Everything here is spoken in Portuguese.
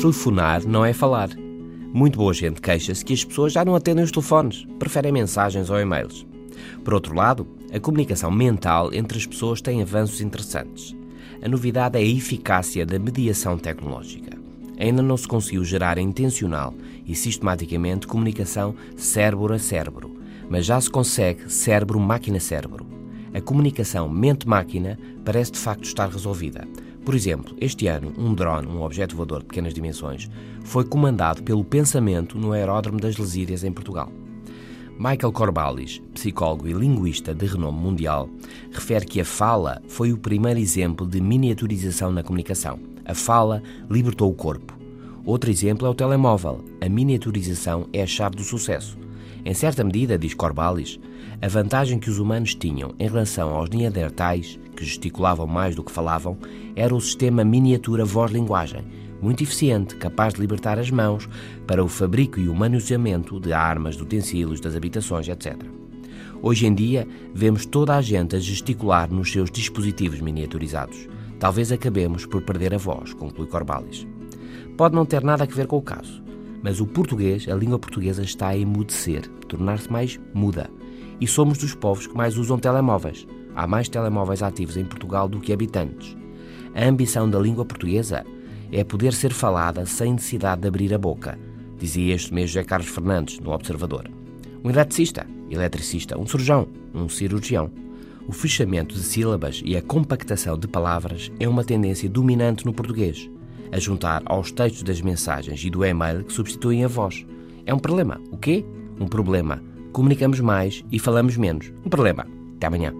telefonar não é falar. Muito boa gente queixa-se que as pessoas já não atendem os telefones, preferem mensagens ou e-mails. Por outro lado, a comunicação mental entre as pessoas tem avanços interessantes. A novidade é a eficácia da mediação tecnológica. Ainda não se conseguiu gerar intencional e sistematicamente comunicação cérebro a cérebro, mas já se consegue cérebro-máquina-cérebro. A comunicação mente-máquina parece de facto estar resolvida. Por exemplo, este ano, um drone, um objeto voador de pequenas dimensões, foi comandado pelo pensamento no aeródromo das Lesírias, em Portugal. Michael Corbalis, psicólogo e linguista de renome mundial, refere que a fala foi o primeiro exemplo de miniaturização na comunicação. A fala libertou o corpo. Outro exemplo é o telemóvel. A miniaturização é a chave do sucesso. Em certa medida, diz Corbalis, a vantagem que os humanos tinham em relação aos neandertais, que gesticulavam mais do que falavam, era o sistema miniatura voz-linguagem, muito eficiente, capaz de libertar as mãos para o fabrico e o manuseamento de armas, de utensílios, das habitações, etc. Hoje em dia, vemos toda a gente a gesticular nos seus dispositivos miniaturizados. Talvez acabemos por perder a voz, conclui Corbalis. Pode não ter nada a ver com o caso, mas o português, a língua portuguesa, está a emudecer, tornar-se mais muda. E somos dos povos que mais usam telemóveis. Há mais telemóveis ativos em Portugal do que habitantes. A ambição da língua portuguesa é poder ser falada sem necessidade de abrir a boca, dizia este mesmo José Carlos Fernandes, no Observador. Um eletricista, eletricista, um cirurgião, um cirurgião. O fechamento de sílabas e a compactação de palavras é uma tendência dominante no português, a juntar aos textos das mensagens e do e-mail que substituem a voz. É um problema. O quê? Um problema. Comunicamos mais e falamos menos. Um problema. Até amanhã.